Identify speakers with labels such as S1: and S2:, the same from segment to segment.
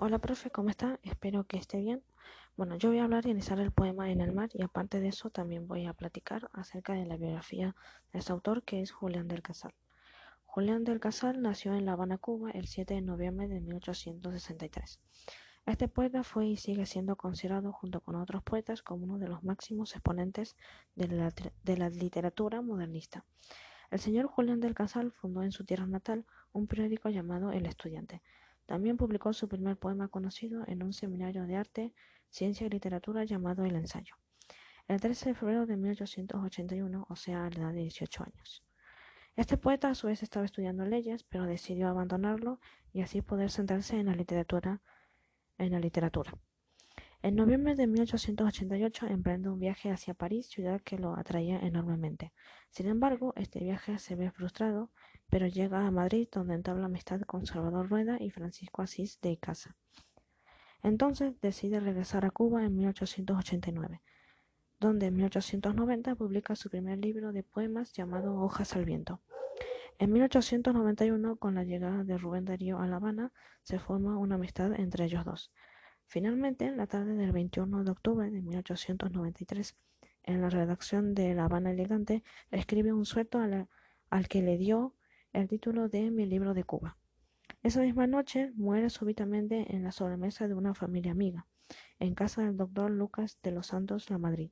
S1: Hola, profe, ¿cómo está? Espero que esté bien. Bueno, yo voy a hablar y analizar el poema En el mar y aparte de eso también voy a platicar acerca de la biografía de este autor que es Julián del Casal. Julián del Casal nació en La Habana, Cuba, el 7 de noviembre de 1863. Este poeta fue y sigue siendo considerado junto con otros poetas como uno de los máximos exponentes de la, literatura modernista. El señor Julián del Casal fundó en su tierra natal un periódico llamado El Estudiante, también publicó su primer poema conocido en un seminario de arte, ciencia y literatura llamado El Ensayo, el 13 de febrero de 1881, o sea, a la edad de 18 años. Este poeta a su vez estaba estudiando leyes, pero decidió abandonarlo y así poder centrarse en la literatura. En la literatura. En noviembre de 1888 emprende un viaje hacia París, ciudad que lo atraía enormemente. Sin embargo, este viaje se ve frustrado, pero llega a Madrid donde entabla amistad con Salvador Rueda y Francisco Asís de Icaza. Entonces decide regresar a Cuba en 1889, donde en 1890 publica su primer libro de poemas llamado Hojas al viento. En 1891, con la llegada de Rubén Darío a La Habana, se forma una amistad entre ellos dos. Finalmente, en la tarde del 21 de octubre de 1893, en la redacción de La Habana Elegante, escribe un suelto al que le dio el título de Mi libro de Cuba. Esa misma noche muere súbitamente en la sobremesa de una familia amiga, en casa del doctor Lucas de los Santos La Madrid.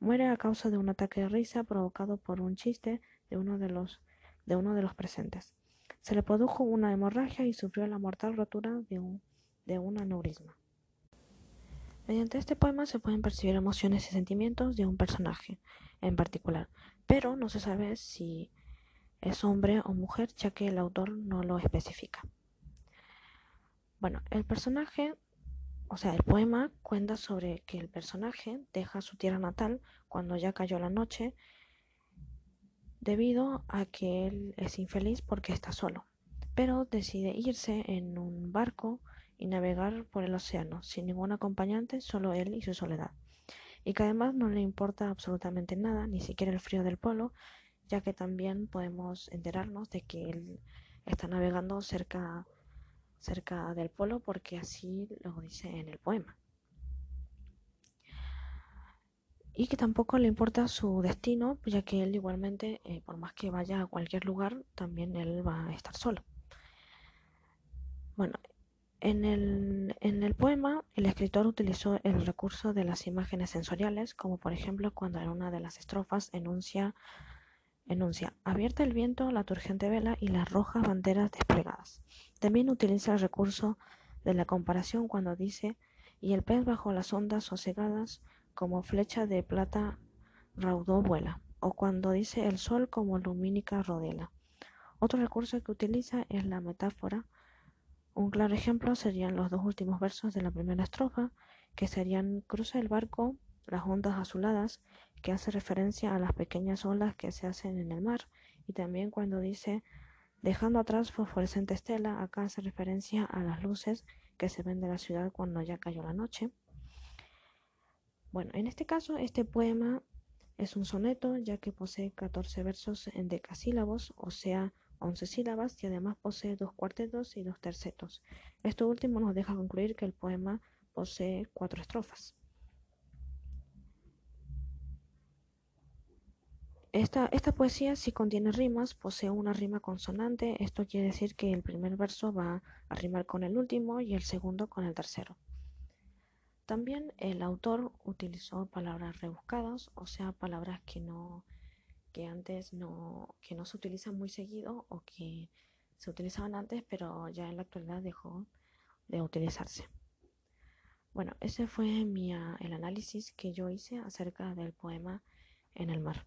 S1: Muere a causa de un ataque de risa provocado por un chiste de uno de los, de uno de los presentes. Se le produjo una hemorragia y sufrió la mortal rotura de un, de un aneurisma. Mediante este poema se pueden percibir emociones y sentimientos de un personaje en particular, pero no se sabe si es hombre o mujer, ya que el autor no lo especifica. Bueno, el personaje, o sea, el poema cuenta sobre que el personaje deja su tierra natal cuando ya cayó la noche debido a que él es infeliz porque está solo, pero decide irse en un barco y navegar por el océano, sin ningún acompañante, solo él y su soledad. Y que además no le importa absolutamente nada, ni siquiera el frío del polo, ya que también podemos enterarnos de que él está navegando cerca, cerca del polo, porque así lo dice en el poema. Y que tampoco le importa su destino, ya que él igualmente, eh, por más que vaya a cualquier lugar, también él va a estar solo. Bueno, en el, en el, poema, el escritor utilizó el recurso de las imágenes sensoriales, como por ejemplo cuando en una de las estrofas enuncia, enuncia abierta el viento, la turgente vela y las rojas banderas desplegadas. También utiliza el recurso de la comparación cuando dice y el pez bajo las ondas sosegadas como flecha de plata raudó vuela, o cuando dice el sol como lumínica rodela. Otro recurso que utiliza es la metáfora un claro ejemplo serían los dos últimos versos de la primera estrofa, que serían Cruza el barco, las ondas azuladas, que hace referencia a las pequeñas olas que se hacen en el mar, y también cuando dice Dejando atrás fosforescente estela, acá hace referencia a las luces que se ven de la ciudad cuando ya cayó la noche. Bueno, en este caso, este poema es un soneto, ya que posee 14 versos en decasílabos, o sea, 11 sílabas y además posee dos cuartetos y dos tercetos. Esto último nos deja concluir que el poema posee cuatro estrofas. Esta, esta, poesía sí contiene rimas, posee una rima consonante, esto quiere decir que el primer verso va a rimar con el último y el segundo con el tercero. También el autor utilizó palabras rebuscadas, o sea, palabras que no, que antes no, que no se utilizan muy seguido o que se utilizaban antes, pero ya en la actualidad dejó de utilizarse. Bueno, ese fue mi, el análisis que yo hice acerca del poema En el mar.